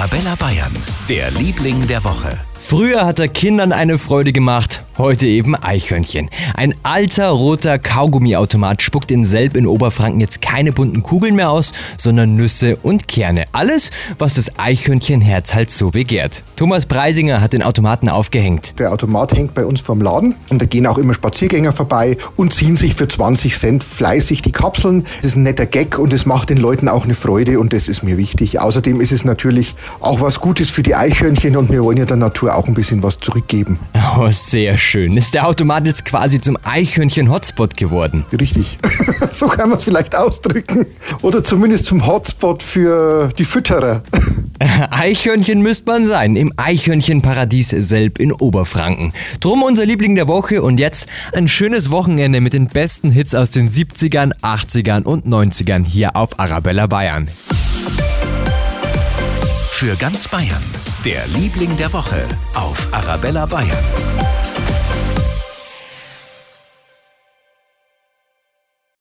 Arabella Bayern, der Liebling der Woche. Früher hat er Kindern eine Freude gemacht, heute eben Eichhörnchen. Ein alter roter Kaugummiautomat spuckt in Selb in Oberfranken jetzt keine bunten Kugeln mehr aus, sondern Nüsse und Kerne. Alles, was das Eichhörnchenherz halt so begehrt. Thomas Preisinger hat den Automaten aufgehängt. Der Automat hängt bei uns vorm Laden und da gehen auch immer Spaziergänger vorbei und ziehen sich für 20 Cent fleißig die Kapseln. Das ist ein netter Gag und es macht den Leuten auch eine Freude und das ist mir wichtig. Außerdem ist es natürlich auch was Gutes für die Eichhörnchen und wir wollen ja der Natur auch ein bisschen was zurückgeben. Oh, sehr schön. Ist der Automat jetzt quasi zum Eichhörnchen-Hotspot geworden? Richtig. so kann man es vielleicht ausdrücken. Oder zumindest zum Hotspot für die Fütterer. Eichhörnchen müsste man sein, im Eichhörnchenparadies Selb in Oberfranken. Drum unser Liebling der Woche und jetzt ein schönes Wochenende mit den besten Hits aus den 70ern, 80ern und 90ern hier auf Arabella Bayern. Für ganz Bayern, der Liebling der Woche auf Arabella Bayern.